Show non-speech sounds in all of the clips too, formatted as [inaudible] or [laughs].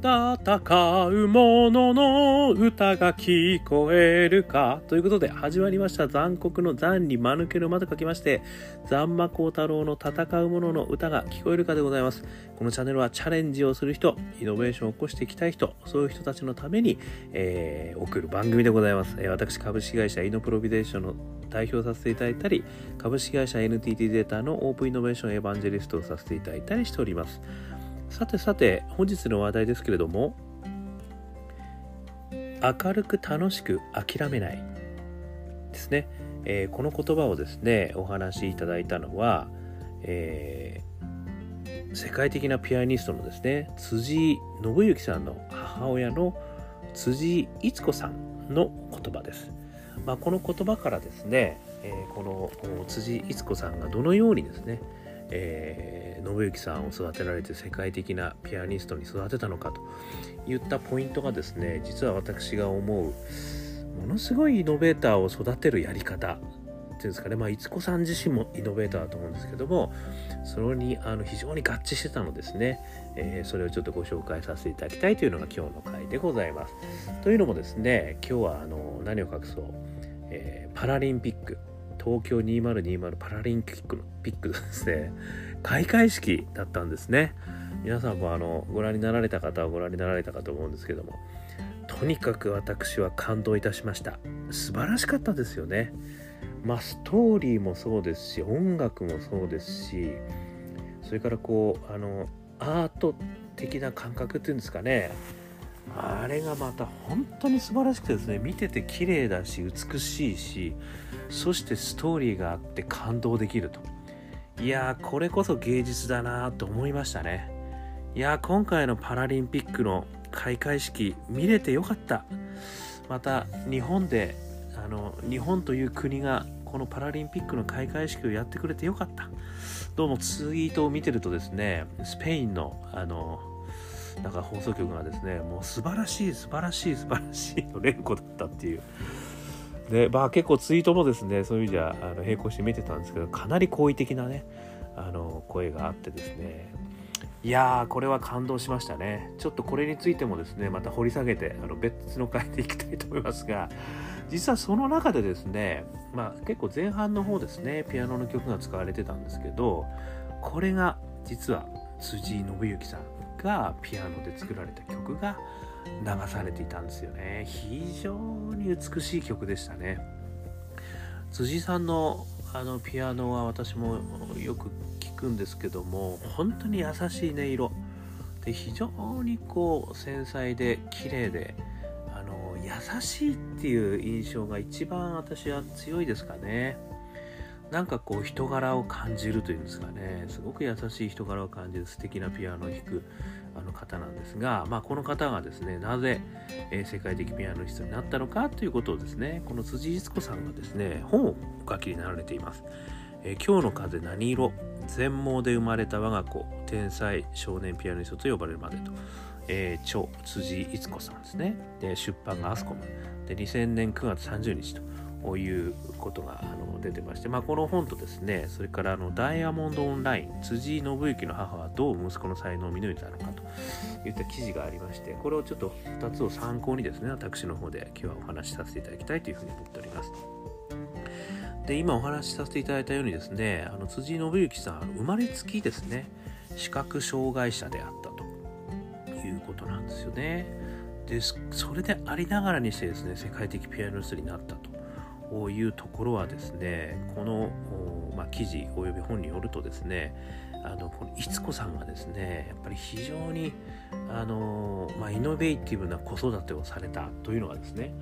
戦う者の歌が聞こえるかということで始まりました。残酷の残に間抜けの間と書きまして残魔高太郎の戦う者の歌が聞こえるかでございます。このチャンネルはチャレンジをする人イノベーションを起こしていきたい人そういう人たちのために、えー、送る番組でございます、えー、私株式会社イノプロビデーションの代表させていただいたり株式会社 NTT データのオープンイノベーションエヴァンジェリストをさせていただいたりしております。さてさて本日の話題ですけれども明るく楽しく諦めないですね、えー、この言葉をですねお話しいただいたのは、えー、世界的なピアニストのですね辻信之さんの母親の辻逸子さんの言葉です、まあ、この言葉からですね、えー、この辻逸子さんがどのようにですねえー、信行さんを育てられて世界的なピアニストに育てたのかといったポイントがですね実は私が思うものすごいイノベーターを育てるやり方っていうんですかね。まあ逸子さん自身もイノベーターだと思うんですけどもそれにあの非常に合致してたのですね、えー、それをちょっとご紹介させていただきたいというのが今日の回でございます。というのもですね今日はあの何を隠そう、えー、パラリンピック。東京2020パラリンピックのピックですね。開会式だったんですね。皆さんもあのご覧になられた方はご覧になられたかと思うんですけども。とにかく私は感動いたしました。素晴らしかったですよね。まあストーリーもそうですし音楽もそうですしそれからこうあのアート的な感覚っていうんですかね。あれがまた本当に素晴らしくてですね見てて綺麗だし美しいしそしてストーリーがあって感動できると。いやーこれこそ芸術だなと思いましたね。いやー今回のパラリンピックの開会式見れてよかった。また日本であの日本という国がこのパラリンピックの開会式をやってくれてよかった。どうもツイートを見てるとですねスペインのあのなんか放送局がですねもう素晴らしい素晴らしい素晴らしいの連呼だったっていう。で、まあ結構ツイートもですね、そういう意味じゃ、あの並行して見てたんですけど、かなり好意的なね、あの、声があってですね、いやー、これは感動しましたね。ちょっとこれについてもですね、また掘り下げて、あの別の回でいきたいと思いますが、実はその中でですね、まあ結構前半の方ですね、ピアノの曲が使われてたんですけど、これが実は辻信之さん。がピアノで作られた曲が、流されていたんですよね。非常に美しい曲でしたね。辻さんのあのピアノは私もよく聞くんですけども本当に優しい音色。で非常にこう繊細で綺麗であの優しいっていう印象が一番私は強いですかね。なんかこう人柄を感じるというんですかね。すごく優しい人柄を感じる素敵なピアノを弾くあの方なんですが、まあ、この方がですねなぜ、世界的ピアニストになったのかということをですねこの辻逸子さんがですね本をお書きになられています。え、今日の風何色？全盲で生まれた我が子天才少年ピアニストと呼ばれるまでと、えー、著辻逸子さんですね。で出版がアスコム。で2000年9月30日と。いうことがあの出てまして、まあ、この本とですねそれからあのダイヤモンドオンライン辻信之の母はどう息子の才能を見抜いたのかといった記事がありましてこれをちょっと2つを参考にですね私の方で今日はお話しさせていただきたいというふうに思っております。で今お話しさせていただいたようにですねあの辻信之さん生まれつきですね視覚障害者であったと。いうことなんですよね。でそれでありながらにしてですね世界的ピアニスになったと。いうところはですねこの、まあ、記事および本によるとですねあのこのいつこさんがですねやっぱり非常にあの、まあ、イノベーティブな子育てをされたというのがですね、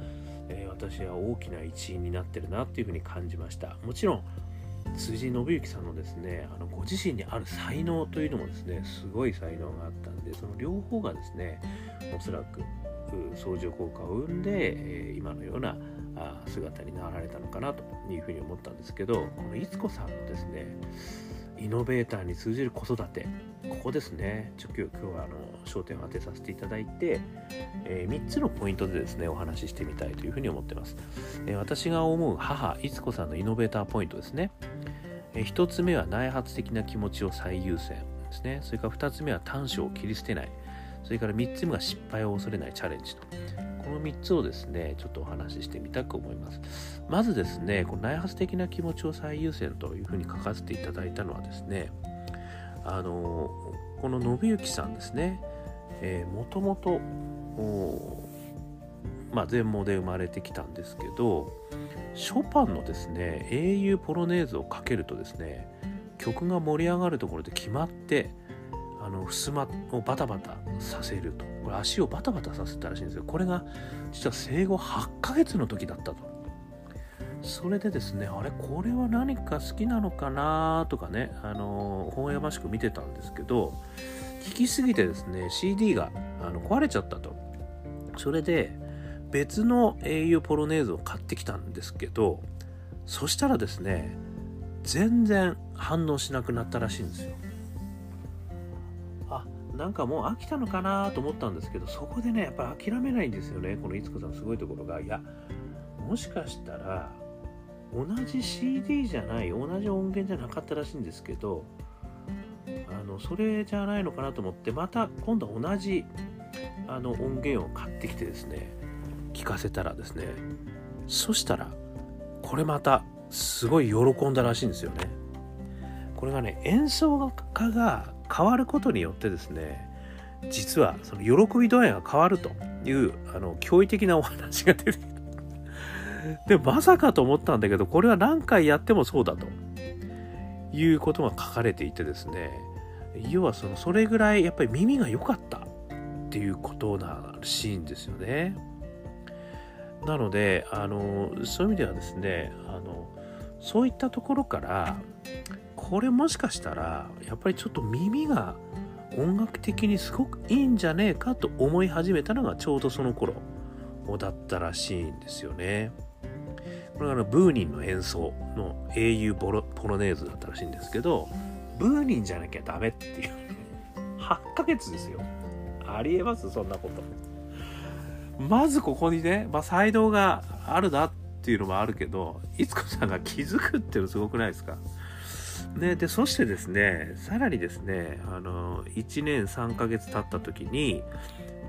えー、私は大きな一因になってるなっていうふうに感じました。もちろん辻信之さんのですねあのご自身にある才能というのもですねすごい才能があったんでその両方がですねおそらく相乗効果を生んで、え、今のような姿になられたのかなというふうに思ったんですけどこのいつこさんのですねイノベーターに通じる子育てここですね。ちょ今日今日はあの焦点を当てさせていただいて、えー、3つのポイントでですねお話ししてみたいというふうに思ってます、えー、私が思う母いつこさんのイノベーターポイントですね、えー、1つ目は内発的な気持ちを最優先ですね。それから2つ目は短所を切り捨てない。それから3つ目が失敗を恐れないチャレンジと。この3つをですねちょっとお話ししてみたく思います。まずですねこの内発的な気持ちを最優先というふうに書かせていただいたのはですねあのこの信行さんですね。もともとま、全盲で生まれてきたんですけどショパンのですね英雄ポロネーズをかけるとですね曲が盛り上がるところで決まってあの襖をバタバタさせると。これ足をバタバタさせたらしいんですよ。これが実は生後8ヶ月の時だったと。それでですねあれこれは何か好きなのかなとかねあの本屋ましく見てたんですけど聞きすぎてですね CD があの壊れちゃったと。それで別の英雄ポロネーズを買ってきたんですけどそしたらですね全然反応しなくなったらしいんですよ。なんかもう飽きたのかなと思ったんですけどそこでねやっぱ諦めないんですよねこのいつこさんすごいところが。いやもしかしたら同じ CD じゃない同じ音源じゃなかったらしいんですけどあのそれじゃないのかなと思ってまた今度は同じあの音源を買ってきてですね聞かせたらですねそしたらこれまたすごい喜んだらしいんですよね。これがね演奏家が変わることによってですね実はその喜び度合いが変わるというあの驚異的なお話が出てきた [laughs] でまさかと思ったんだけどこれは何回やってもそうだということが書かれていてですね要はそのそれぐらいやっぱり耳が良かったっていうことらしいんですよね。なのであのそういう意味ではですねあのそういったところからこれもしかしたらやっぱりちょっと耳が音楽的にすごくいいんじゃねえかと思い始めたのがちょうどその頃だったらしいんですよね。これがブーニンの演奏の英雄ポロポロネーズだったらしいんですけどブーニンじゃなきゃダメっていう [laughs] 8ヶ月ですよ。ありえますそんなこと。まずここにね、まあ、才能があるなっていうのもあるけどいつこさんが気づくっていうのすごくないですか？ね、でそしてですねさらにですねあの1年3ヶ月経った時に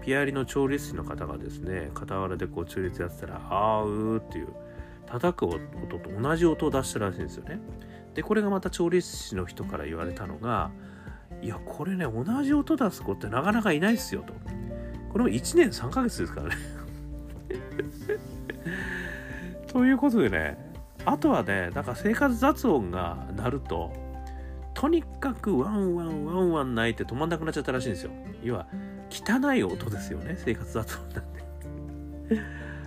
ピアリの調律師の方がですね傍らでこう調律やってたら「あーうー」っていう叩く音と同じ音を出したらしいんですよね。でこれがまた調律師の人から言われたのが「いやこれね同じ音出す子ってなかなかいないっすよ」と。これも1年3ヶ月ですからね [laughs] ということでねあとはねなんか生活雑音が鳴るととにかくワンワンワンワン泣いて止まんなくなっちゃったらしいんですよ。要は汚い音ですよね生活雑音なんで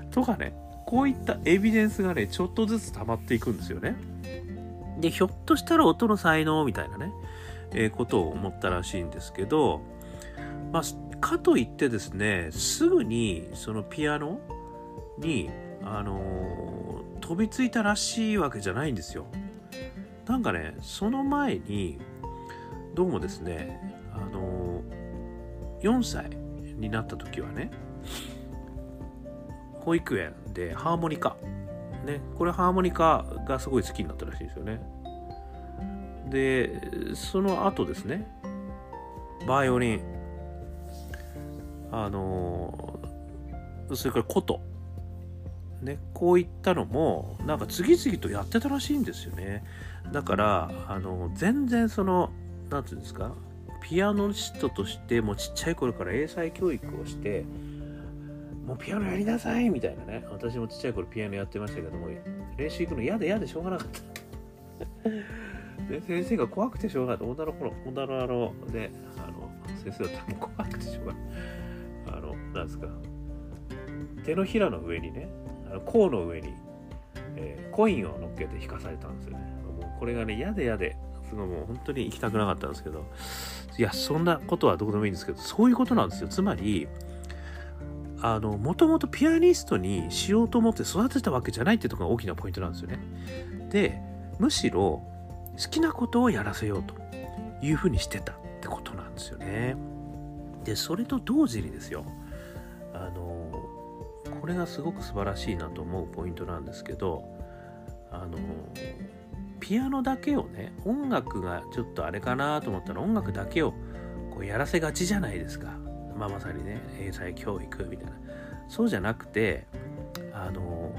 [laughs] とかねこういったエビデンスがねちょっとずつ溜まっていくんですよね。でひょっとしたら音の才能みたいなね、えー、ことを思ったらしいんですけどまあかといってですねすぐにそのピアノにあの、飛びついたらしいわけじゃないんですよ。なんかねその前にどうもですねあの、4歳になった時はね保育園でハーモニカねこれハーモニカがすごい好きになったらしいんですよね。でその後ですねバイオリンあのそれから琴。ね、こういったのもなんか次々とやってたらしいんですよね。だからあの全然その何て言うんですかピアノシストとしてもうちっちゃい頃から英才教育をしてもうピアノやりなさいみたいなね私もちっちゃい頃ピアノやってましたけども練習行くの嫌で嫌でしょうがなかった。で先生が怖くてしょうがない。女の子の女のあのねあの先生だったら怖くてしょうがない。あの、なんですか、手のひらの上にね、甲の上に、えー、コインを乗っけて引かされたんですよね。もうこれがね、嫌で嫌で、すごいもう本当に行きたくなかったんですけど、いや、そんなことはどうでもいいんですけど、そういうことなんですよ。つまり、あの、もともとピアニストにしようと思って育てたわけじゃないっていうとこが大きなポイントなんですよね。で、むしろ好きなことをやらせようというふうにしてたってことなんですよね。でそれと同時にですよあのこれがすごく素晴らしいなと思うポイントなんですけどあのピアノだけをね音楽がちょっとあれかなと思ったら音楽だけをこうやらせがちじゃないですか。まあ、まさにね英才教育みたいな。そうじゃなくてあの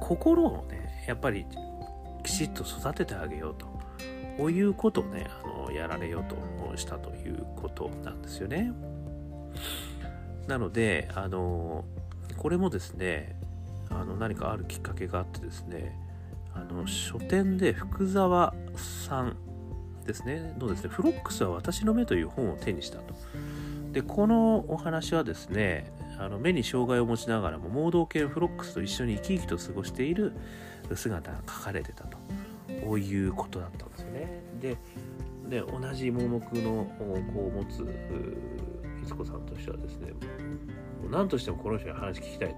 心をねやっぱりきちっと育ててあげようと。こういうことをねあのやられようとしたということなんですよね。なのであのこれもですねあの何かあるきっかけがあってですねあの書店で福沢さんですねのですね「フロックスは私の目」という本を手にしたと。でこのお話はですねあの目に障害を持ちながらも盲導犬フロックスと一緒に生き生きと過ごしている姿が書かれてたとこういうことだったんですよね。で同じ盲目の子を持つ子さんとしてはですねもう何としてもこの人に話聞きたい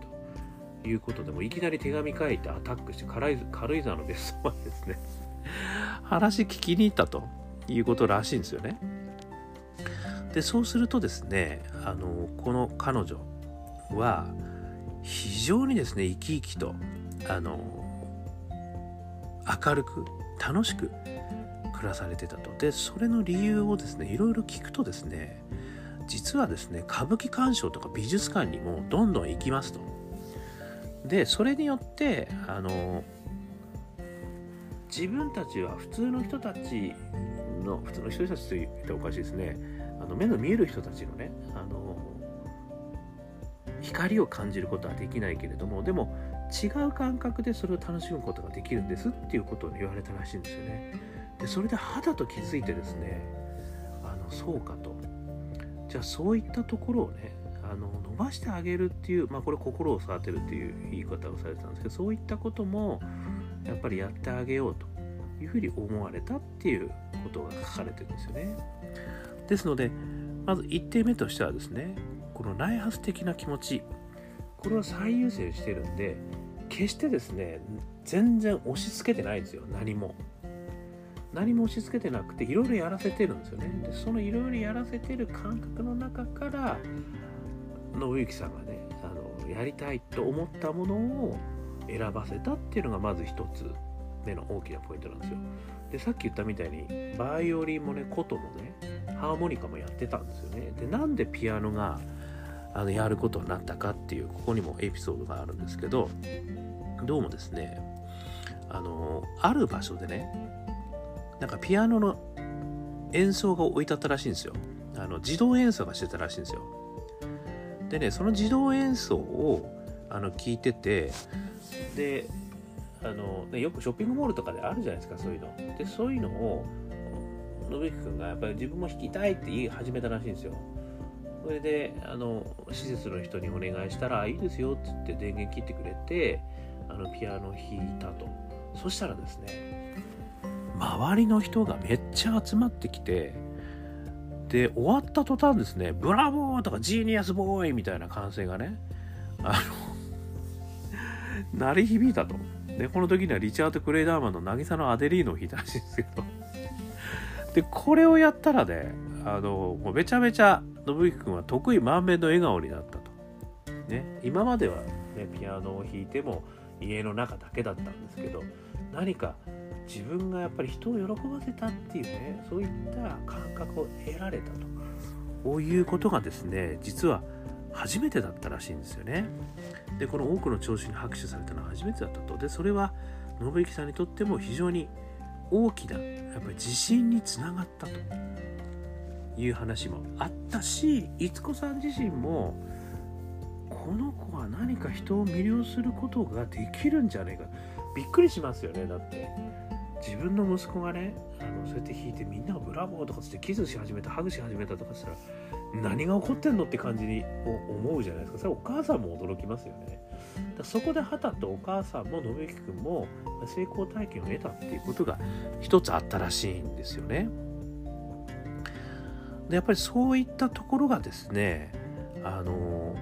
ということでもいきなり手紙書いてアタックして軽井軽井沢の別荘までですね話聞きに行ったということらしいんですよね。でそうするとですねあのこの彼女は非常にですね生き生きとあの明るく楽しく暮らされてたとでそれの理由をですねいろいろ聞くとですね実はですね歌舞伎鑑賞とか美術館にもどんどん行きますと。でそれによってあの自分たちは普通の人たちの普通の人たちと言っておかしいですね。あの目の見える人たちのねあの光を感じることはできないけれどもでも違う感覚でそれを楽しむことができるんですっていうことを言われたらしいんですよね。でそれで肌と気づいてですねあのそうかと。じゃあそういったところをねあの伸ばしてあげるっていうまあこれ心を育てるっていう言い方をされてたんですけどそういったこともやっぱりやってあげようというふうに思われたっていうことが書かれてるんですよね。ですのでまず1点目としてはですねこの内発的な気持ち。これを最優先してるんで決してですね全然押し付けてないんですよ。何も。何も押し付けてなくていろいろやらせてるんですよね。でそのいろいろやらせてる感覚の中から信行さんがねあのやりたいと思ったものを選ばせたっていうのがまず一つ目の大きなポイントなんですよ。でさっき言ったみたいにバイオリンもね琴もねハーモニカもやってたんですよね。でなんでピアノがあのやることになったかっていうここにもエピソードがあるんですけどどうもですねあのある場所でねなんかピアノの演奏が置いてあったらしいんですよ。あの自動演奏がしてたらしいんですよ。でねその自動演奏をあの聞いててであの、ね、よくショッピングモールとかであるじゃないですかそういうの。でそういうのを信之君がやっぱり自分も弾きたいって言い始めたらしいんですよ。それであの施設の人にお願いしたら「いいですよ」っつって電源切ってくれてあのピアノ弾いたと。そしたらですね周りの人がめっちゃ集まってきてで終わった途端ですね「ブラボー!」とか「ジーニアスボーイ!」みたいな歓声がねあの [laughs] 鳴り響いたとでこの時にはリチャード・クレイダーマンの「渚のアデリーノ」を弾いたらしいんですけどでこれをやったらねあのもうめちゃめちゃ信之君は得意満面の笑顔になったと。ね、今までは、ね、ピアノを弾いても家の中だけだったんですけど何か自分がやっぱり人を喜ばせたっていうねそういった感覚を得られたとこういうことがですね実は初めてだったらしいんですよね。でこの多くの聴衆に拍手されたのは初めてだったと。でそれは信之さんにとっても非常に大きなやっぱり自信につながったという話もあったし逸子さん自身もこの子は何か人を魅了することができるんじゃねえかびっくりしますよねだって自分の息子がねあのそうやって弾いてみんながブラボーとかつってキスし始めたハグし始めたとかしたら何が起こってんのって感じに思うじゃないですか。それお母さんも驚きますよね。だそこで畑とお母さんも信之君も成功体験を得たっていうことが一つあったらしいんですよね。でやっぱりそういったところがですねあの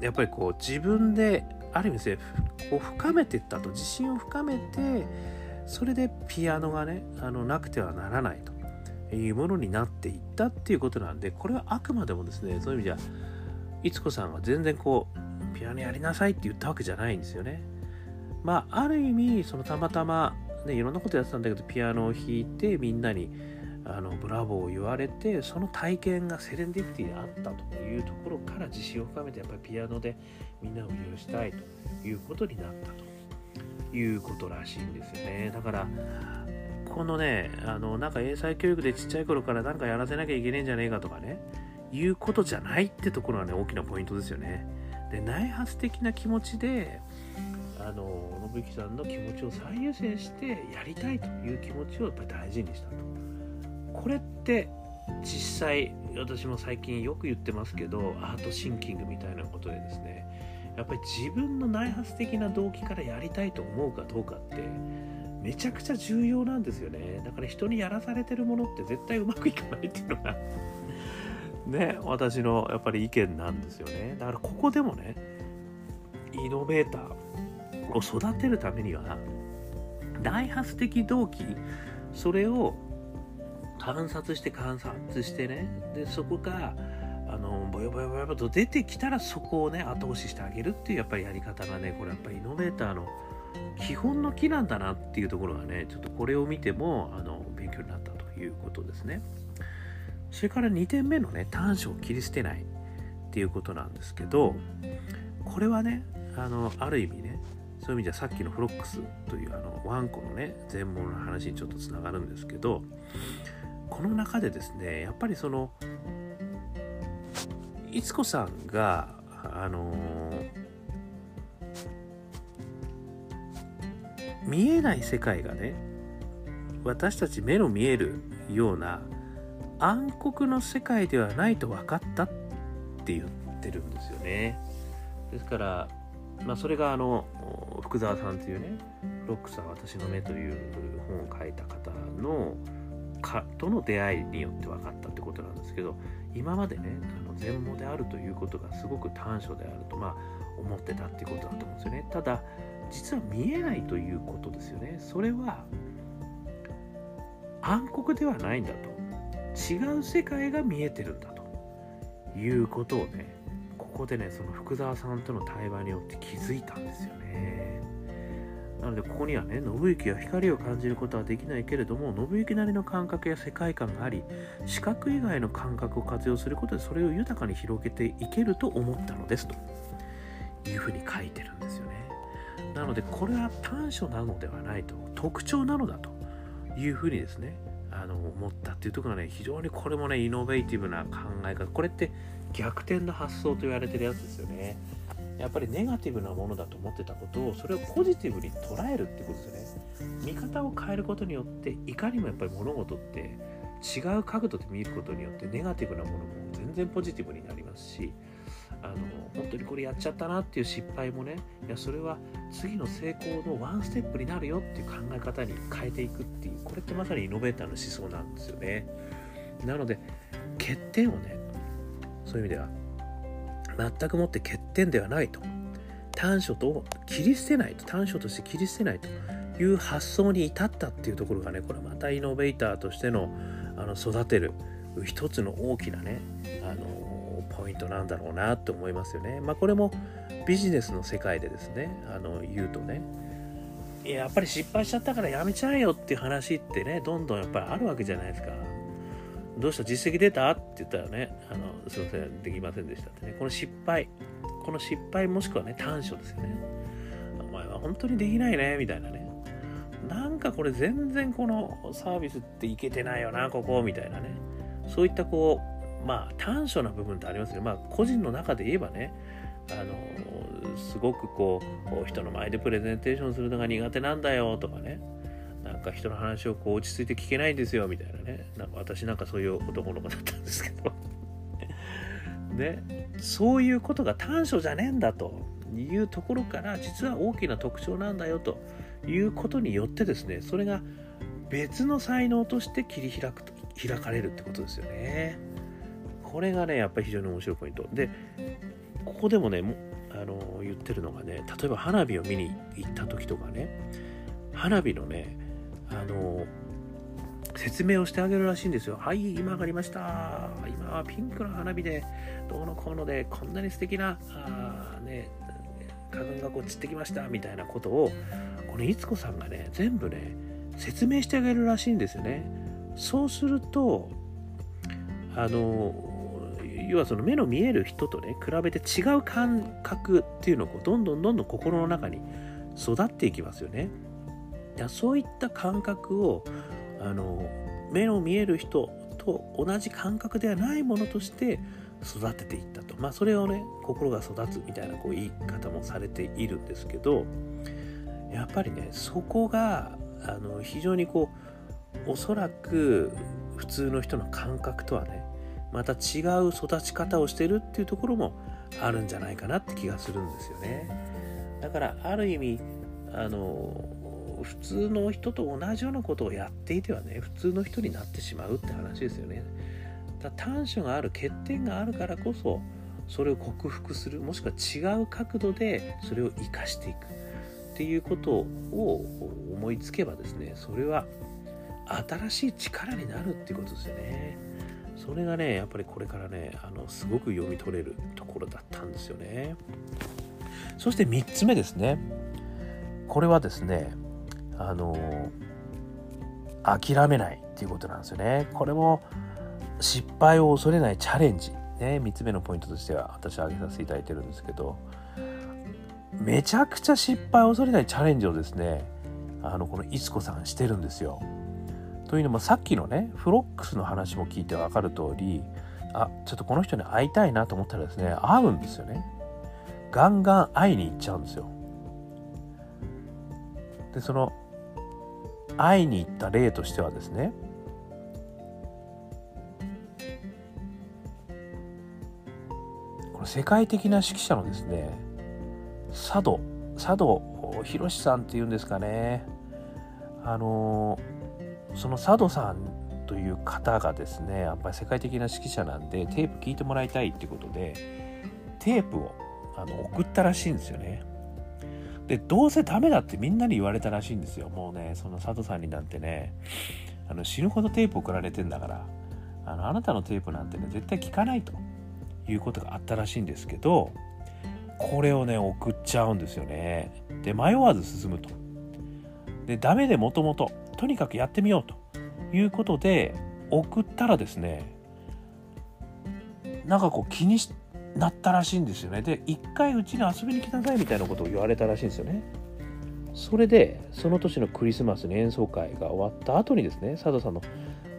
やっぱりこう自分である意味ですねこう深めていったと自信を深めてそれでピアノがねあのなくてはならないというものになっていったっていうことなんでこれはあくまでもですねそういう意味じゃ逸子さんは全然こうピアノやりなさいって言ったわけじゃないんですよね。まあある意味そのたまたまねいろんなことやってたんだけどピアノを弾いてみんなにあのブラボーを言われてその体験がセレンディピティであったというところから自信を深めてやっぱりピアノでみんなを魅了したいということになったということらしいんですよね。だからこのねあのなんか英才教育でちっちゃい頃からなんかやらせなきゃいけねえんじゃねえかとかねいうことじゃないってところがね大きなポイントですよね。で内発的な気持ちであの信之さんの気持ちを最優先してやりたいという気持ちをやっぱり大事にしたと。これって実際私も最近よく言ってますけどアートシンキングみたいなことでですねやっぱり自分の内発的な動機からやりたいと思うかどうかってめちゃくちゃ重要なんですよね。だから人にやらされてるものって絶対うまくいかないっていうのが [laughs] ね私のやっぱり意見なんですよね。だからここでもねイノベーターを育てるためには内発的動機それを観察して観察してねでそこがあのボヨボヨボヨと出てきたらそこをね後押ししてあげるっていうやっぱりやり方がねこれやっぱりイノベーターの基本の木なんだなっていうところがねちょっとこれを見てもあの勉強になったということですね。それから2点目のね短所を切り捨てないっていうことなんですけどこれはねあのある意味ねそういう意味ではさっきのフロックスというあのワンコのね全盲の話にちょっとつながるんですけどこの中でですねやっぱりそのいつこさんがあの見えない世界がね私たち目の見えるような暗黒の世界ではないと分かったって言ってるんですよね。ですからまあそれがあの福沢さんというね「ロックさん私の目」という本を書いた方のかとの出会いによって分かったってことなんですけど今までねあの全盲であるということがすごく短所であるとまあ思ってたっていうことだと思うんですよね。ただ実は見えないということですよね。それは暗黒ではないんだと。違う世界が見えてるんだと。いうことをねここでねその福沢さんとの対話によって気づいたんですよね。なのでここにはね信行は光を感じることはできないけれども信行なりの感覚や世界観があり視覚以外の感覚を活用することでそれを豊かに広げていけると思ったのですというふうに書いてるんですよね。なのでこれは短所なのではないと特徴なのだというふうにですねあの思ったっていうところがね非常にこれもねイノベーティブな考え方。これって逆転の発想と言われてるやつですよね。やっぱりネガティブなものだと思ってたことをそれをポジティブに捉えるってことですよね。見方を変えることによっていかにもやっぱり物事って違う角度で見ることによってネガティブなものも全然ポジティブになりますしあの本当にこれやっちゃったなっていう失敗もねいやそれは次の成功のワンステップになるよっていう考え方に変えていくっていうこれってまさにイノベーターの思想なんですよね。なので欠点をねそういう意味では全くもって欠点ではないと短所と切り捨てないと短所として切り捨てないという発想に至ったっていうところがねこれまたイノベーターとしてのあの育てる一つの大きなねあのポイントなんだろうなって思いますよね。まあこれもビジネスの世界でですねあの言うとねやっぱり失敗しちゃったからやめちゃえよっていう話ってねどんどんやっぱりあるわけじゃないですか。どうした？実績出た？って言ったらねあのすいませんできませんでしたってねこの失敗この失敗もしくはね短所ですよね。お前は本当にできないねみたいなね。なんかこれ全然このサービスっていけてないよなここみたいなねそういったこうまあ短所な部分ってありますよ。まあ個人の中で言えばね、あのすごくこう人の前でプレゼンテーションするのが苦手なんだよとかねなんか人の話をこう落ち着いて聞けないんですよみたいなねなんか私なんかそういう男の子だったんですけど [laughs] ねそういうことが短所じゃねえんだというところから実は大きな特徴なんだよということによってですねそれが別の才能として切り開く開かれるってことですよね。これがね、やっぱり非常に面白いポイント。で、ここでもね、あの言ってるのがね、例えば花火を見に行った時とかね、花火のね、あの説明をしてあげるらしいんですよ。はい、今上がりました。今はピンクの花火で、どうのこうので、こんなに素敵な、あね、花粉がこう散ってきましたみたいなことを、このいつこさんがね、全部ね、説明してあげるらしいんですよね。そうするとあの要はその目の見える人とね比べて違う感覚っていうのをどんどんどんどん心の中に育っていきますよね。いやそういった感覚をあの目の見える人と同じ感覚ではないものとして育てていったと。まあそれをね心が育つみたいなこう言い方もされているんですけどやっぱりねそこがあの非常にこうおそらく普通の人の感覚とはねまた違う育ち方をしてるっていうところもあるんじゃないかなって気がするんですよね。だからある意味あの普通の人と同じようなことをやっていてはね普通の人になってしまうって話ですよね。だ短所がある欠点があるからこそそれを克服するもしくは違う角度でそれを生かしていく。っていうことを思いつけばですねそれは新しい力になるっていうことですよね。それがねやっぱりこれからねあのすごく読み取れるところだったんですよね。そして3つ目ですね。これはですねあの諦めないっていうことなんですよねこれも失敗を恐れないチャレンジね3つ目のポイントとしては私は挙げさせていただいてるんですけどめちゃくちゃ失敗を恐れないチャレンジをですねあのこのいつこさんしてるんですよ。というのもさっきのねフロックスの話も聞いて分かる通りあちょっとこの人に会いたいなと思ったらですね会うんですよね。ガンガン会いに行っちゃうんですよ。でその会いに行った例としてはですねこの世界的な指揮者のですね佐渡佐渡博さんっていうんですかね。あのその佐渡さんという方がですねやっぱり世界的な指揮者なんでテープ聞いてもらいたいっていうことでテープをあの送ったらしいんですよね。でどうせダメだってみんなに言われたらしいんですよ。もうねその佐渡さんになんてねあの死ぬほどテープ送られてんだからあのあなたのテープなんてね絶対聞かないということがあったらしいんですけどこれをね送っちゃうんですよね。で迷わず進むと。でダメでもともととにかくやってみようということで送ったらですねなんかこう気にしなったらしいんですよね。で一回うちに遊びに来なさいみたいなことを言われたらしいんですよね。それでその年のクリスマスに演奏会が終わった後にですね佐藤さんの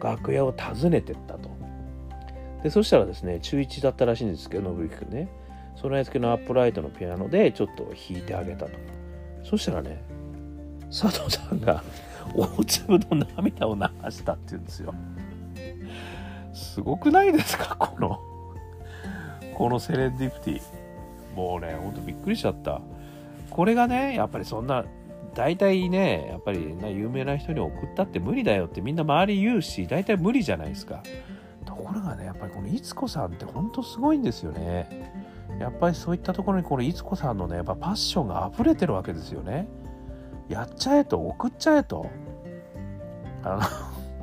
楽屋を訪ねてったと。でそしたらですね中1だったらしいんですけど信之君ね。備え付けのアップライトのピアノでちょっと弾いてあげたと。そしたらね佐藤さんが大粒の涙を流したって言うんですよ。すごくないですかこの。このセレンディプティ。もうねほんとびっくりしちゃった。これがねやっぱりそんな大体ねやっぱりな有名な人に送ったって無理だよってみんな周り言うし大体無理じゃないですか。ところがねやっぱりこのいつこさんってほんとすごいんですよね。やっぱりそういったところにこのいつこさんのねやっぱパッションが溢れてるわけですよね。やっちゃえと送っちゃえと。あの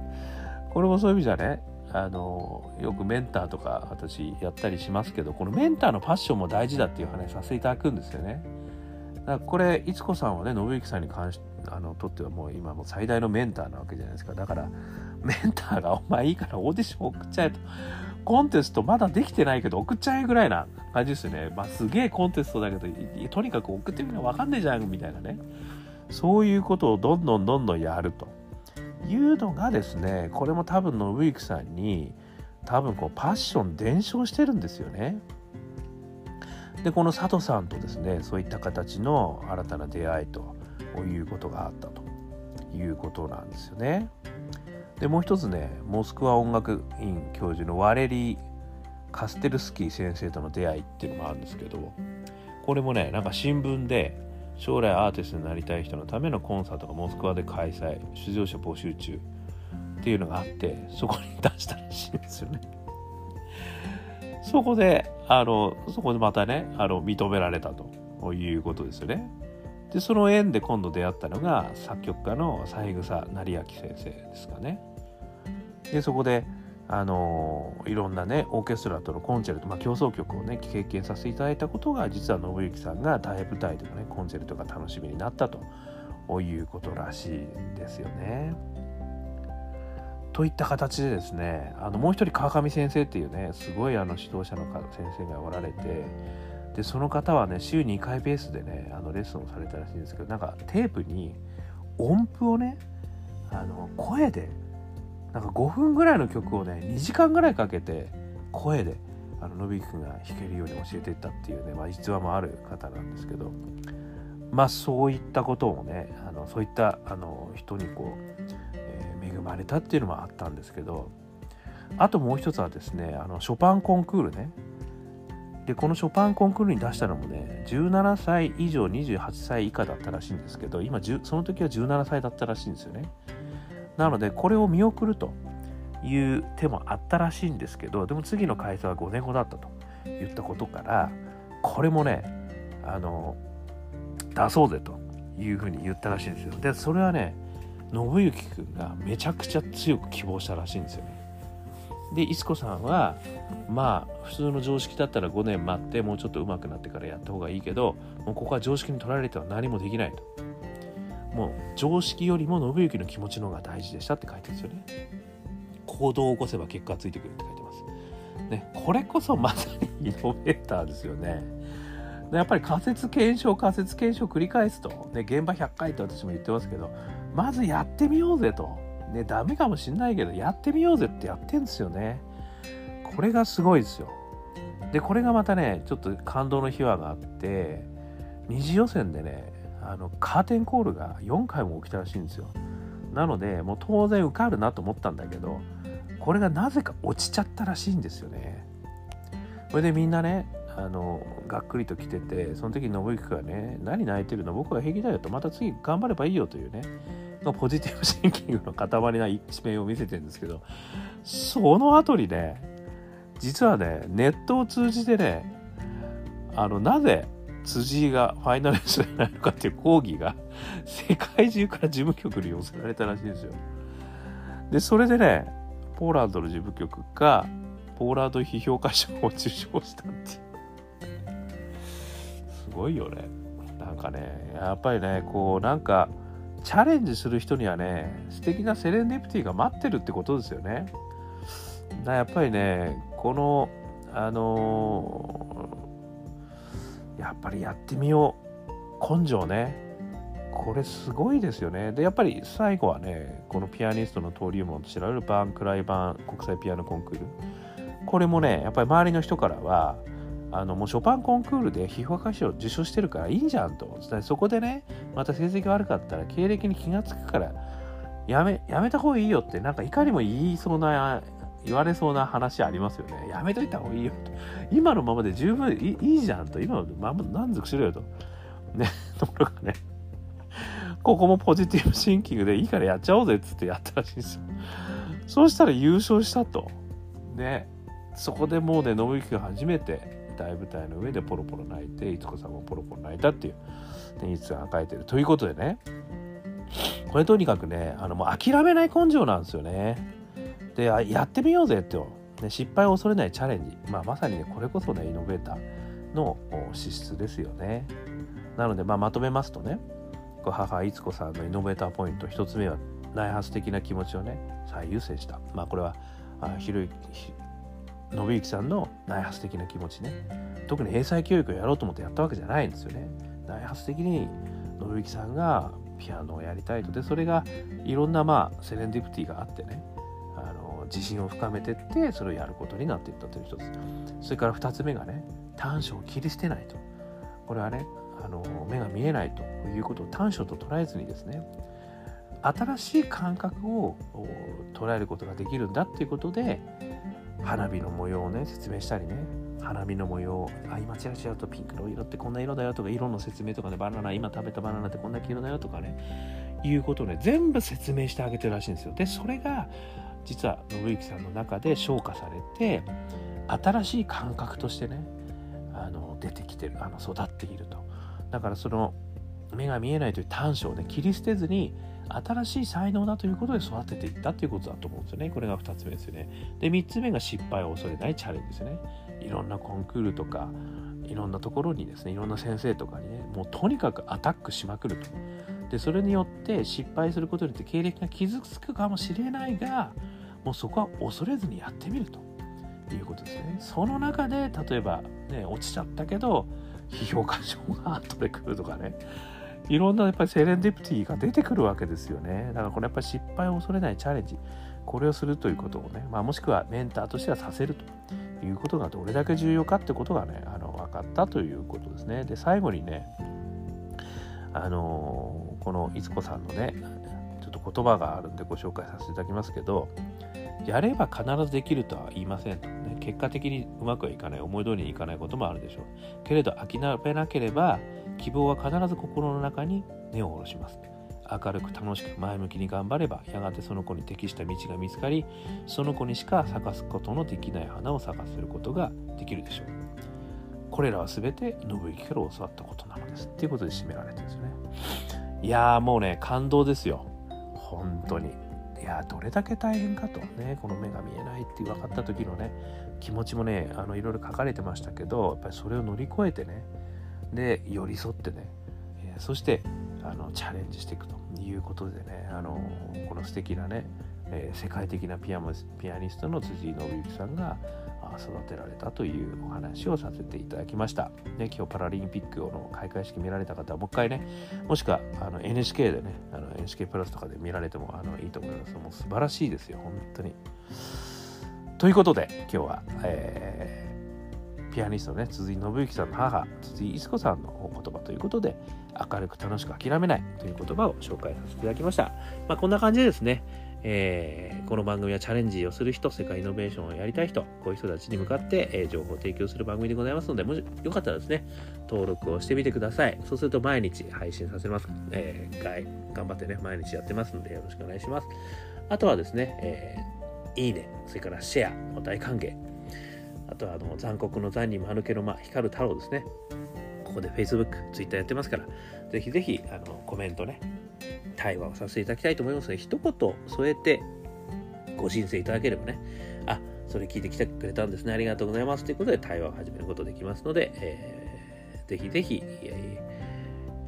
[laughs] これもそういう意味じゃねあのよくメンターとか私やったりしますけどこのメンターのパッションも大事だっていう話させていただくんですよねだからこれいつこさんはね信之さんに関しあのとってはもう今も最大のメンターなわけじゃないですかだからメンターがお前いいからオーディション送っちゃえとコンテストまだできてないけど送っちゃえぐらいな感じですよね。まあすげえコンテストだけど、とにかく送ってみなわかんねえじゃんみたいなね。そういうことをどんどんどんどんやるというのがですね、これも多分信之さんに多分こうパッション伝承してるんですよね。で、この佐藤さんとですね、そういった形の新たな出会いということがあったということなんですよね。でもう一つねモスクワ音楽院教授のワレリー・カステルスキー先生との出会いっていうのもあるんですけどこれもねなんか新聞で将来アーティストになりたい人のためのコンサートがモスクワで開催出場者募集中っていうのがあってそこに出したらしいんですよね [laughs] そこであのそこでまたねあの認められたということですよねでその縁で今度出会ったのが作曲家の三枝成明先生ですかね。でそこであのいろんなねオーケストラとのコンチェルト、まあ、競争曲をね経験させていただいたことが実は信之さんが大舞台でのねコンチェルトが楽しみになったということらしいんですよね。といった形でですねあのもう一人川上先生っていうねすごいあの指導者の先生がおられてでその方はね週2回ペースでねあのレッスンをされたらしいんですけどなんかテープに音符をねあの声でなんか5分ぐらいの曲をね2時間ぐらいかけて声であの信之君が弾けるように教えていったっていうね、まあ、実話もある方なんですけどまあそういったことをねあのそういったあの人にこう、えー、恵まれたっていうのもあったんですけどあともう一つはですねあのショパンコンクールね。でこのショパンコンクールに出したのもね17歳以上28歳以下だったらしいんですけど今その時は17歳だったらしいんですよね。なのでこれを見送るという手もあったらしいんですけどでも次の開催は5年後だったと言ったことからこれもねあの出そうぜというふうに言ったらしいんですよ。でそれはね信行くんがめちゃくちゃ強く希望したらしいんですよね。でいつこさんはまあ普通の常識だったら5年待ってもうちょっと上手くなってからやった方がいいけどもうここは常識に取られては何もできないと。もう常識よりも信行の気持ちの方が大事でしたって書いてるんですよね。行動を起こせば結果がついてくるって書いてます。ねこれこそまさにイノベーターですよね。やっぱり仮説検証仮説検証繰り返すと、ね、現場100回って私も言ってますけどまずやってみようぜと。ねダメかもしんないけどやってみようぜってやってんですよね。これがすごいですよ。でこれがまたねちょっと感動の秘話があって二次予選でねあのカーテンコールが4回も起きたらしいんですよ。なのでもう当然受かるなと思ったんだけどこれがなぜか落ちちゃったらしいんですよね。それでみんなねあのがっくりと来ててその時信行がね何泣いてるの？僕は平気だよとまた次頑張ればいいよというねポジティブシンキングの塊な一面を見せてるんですけどその後にね実はねネットを通じてねあのなぜ辻井がファイナリストになるかっていう抗議が [laughs] 世界中から事務局に寄せられたらしいんですよ。でそれでねポーランドの事務局がポーランド批評家賞を受賞したっていう。すごいよね。なんかねやっぱりねこうなんかチャレンジする人にはね素敵なセレンディプティが待ってるってことですよね。だやっぱりねこのあのー、やっぱりやってみよう。根性ね。これすごいですよね。でやっぱり最後はねこのピアニストの登竜門と知られるバンクライバン国際ピアノコンクール。これもねやっぱり周りの人からはあのもうショパンコンクールで批評家賞受賞してるからいいじゃんと。そこでねまた成績悪かったら経歴に気がつくからやめやめた方がいいよってなんかいかにも言いそうな言われそうな話ありますよね。やめといた方がいいよと。今のままで十分いいいじゃんと。今のまま満足しろよと。ね [laughs] ところがね。ここもポジティブシンキングでいいからやっちゃおうぜっつってやったらしいんですよ。そうしたら優勝したと。ね。そこでもうね信行が初めて大舞台の上でポロポロ泣いていつこさんもポロポロ泣いたっていう演出が書いてる。ということでね。これとにかくねあのもう諦めない根性なんですよね。でやってみようぜってね、失敗を恐れないチャレンジ、まあ、まさにねこれこそねイノベーターの資質ですよね。なので、まあ、まとめますとね母いつこさんのイノベーターポイント。1つ目は内発的な気持ちをね最優先した。まあこれはあひろゆき信行さんの内発的な気持ちね。特に英才教育をやろうと思ってやったわけじゃないんですよね。内発的に信行さんがピアノをやりたいと。でそれがいろんなまあセレンディプティがあってね。自信を深めてってそれをやることになっていったという一つ。それから2つ目がね短所を切り捨てないと。これはねあの目が見えないということを短所と捉えずにですね新しい感覚を捉えることができるんだっていうことで花火の模様をね説明したりね花火の模様あ今チラチラとピンクの色ってこんな色だよとか色の説明とかねバナナ今食べたバナナってこんな黄色だよとかねいうことをね全部説明してあげてるらしいんですよ。でそれが実は信行さんの中で昇華されて新しい感覚としてねあの出てきてるあの育っているとだからその目が見えないという短所をね切り捨てずに新しい才能だということで育てていったということだと思うんですよね。これが2つ目ですよね。で、3つ目が失敗を恐れないチャレンジですね。いろんなコンクールとか、いろんなところにですね、いろんな先生とかにね、もうとにかくアタックしまくると。で、それによって失敗することによって経歴が傷つくかもしれないが、もうそこは恐れずにやってみるということですね。その中で例えばね落ちちゃったけど批評感情が後で来るとかねいろんなやっぱりセレンディプティが出てくるわけですよね。だからこれやっぱり失敗を恐れないチャレンジこれをするということをね、まあ、もしくはメンターとしてはさせるということがどれだけ重要かってことがねあの分かったということですね。で最後にねあのこのいつこさんのねちょっと言葉があるんでご紹介させていただきますけどやれば必ずできるとは言いません、ね、結果的にうまくはいかない思い通りにいかないこともあるでしょう。けれど諦めなければ希望は必ず心の中に根を下ろします。明るく楽しく前向きに頑張ればやがてその子に適した道が見つかりその子にしか咲かすことのできない花を咲かせることができるでしょう。これらは全て信行から教わったことなのです。っていうことで締められてるんですよね。いやーもうね感動ですよ。本当に。いやどれだけ大変かと。ねこの目が見えないって分かった時のね気持ちもねあのいろいろ書かれてましたけどやっぱりそれを乗り越えてねで寄り添ってね、え、そしてあのチャレンジしていくということでねあのこの素敵なね、え、世界的なピアピアニストの辻井伸之さんが育てられたというお話をさせていただきました。ね、今日パラリンピックの開会式見られた方はもう一回ね、もしくはあの NHK でね、あの NHK プラスとかで見られてもあのいいと思います。もう素晴らしいですよ、本当に。ということで、今日は、えーピアニストね辻井信之さんの母辻井逸子さんのお言葉ということで明るく楽しく諦めないという言葉を紹介させていただきました、まあ、こんな感じでですねえー、この番組はチャレンジをする人、世界イノベーションをやりたい人、こういう人たちに向かって、えー、情報を提供する番組でございますので、もしよかったらですね、登録をしてみてください。そうすると毎日配信させます。えー、頑張ってね、毎日やってますのでよろしくお願いします。あとはですね、えー、いいね、それからシェアも大歓迎。あとはあの残酷の残に間抜けの間、光る太郎ですね。ここで Facebook、Twitter やってますから、ぜひぜひあのコメントね、対話をさせていただきたいと思いますので、一言添えてご申請いただければね、あ、それ聞いてきてくれたんですね、ありがとうございますということで対話を始めることできますので、えー、ぜひぜひ、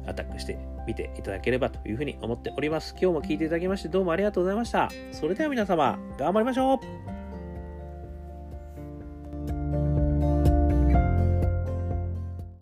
アタックしてみていただければというふうに思っております。今日も聞いていただきましてどうもありがとうございました。それでは皆様、頑張りましょう